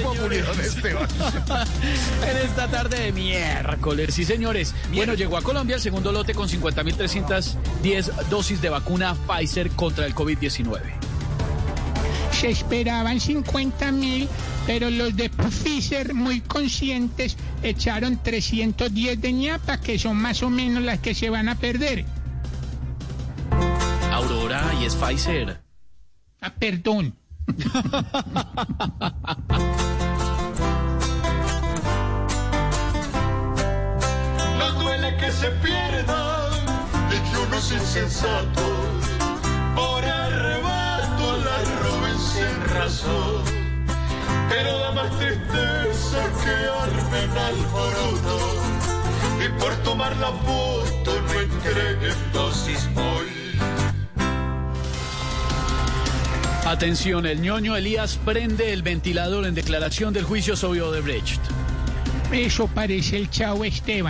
en esta tarde de miércoles, sí señores. Bueno, llegó a Colombia el segundo lote con 50.310 dosis de vacuna Pfizer contra el COVID-19. Se esperaban 50 mil, pero los de Pfizer, muy conscientes, echaron 310 de ñapa, que son más o menos las que se van a perder. Aurora y es Pfizer. Ah, perdón. se pierdan de unos insensatos por arrebato la roben sin razón. Pero da más tristeza que armen alboroto y por tomar la foto no entreguen dosis hoy. Atención, el ñoño Elías prende el ventilador en declaración del juicio sobre Odebrecht. Eso parece el chavo Esteban.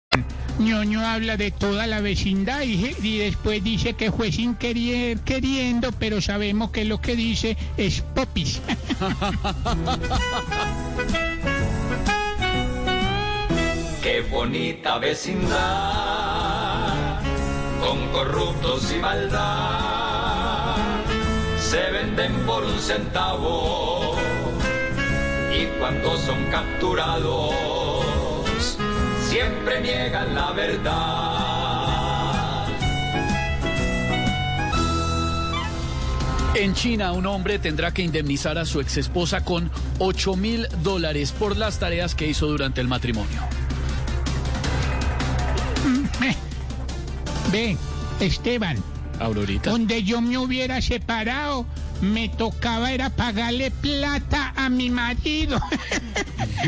Ñoño habla de toda la vecindad y, y, después dice que fue sin querer, queriendo, pero sabemos que lo que dice es popis. Qué bonita vecindad, con corruptos y maldad, se venden por un centavo y cuando son capturados siempre niegan la verdad. En China, un hombre tendrá que indemnizar a su exesposa con 8 mil dólares por las tareas que hizo durante el matrimonio. Ve, Esteban. Aurorita. Donde yo me hubiera separado, me tocaba era pagarle plata a mi marido. En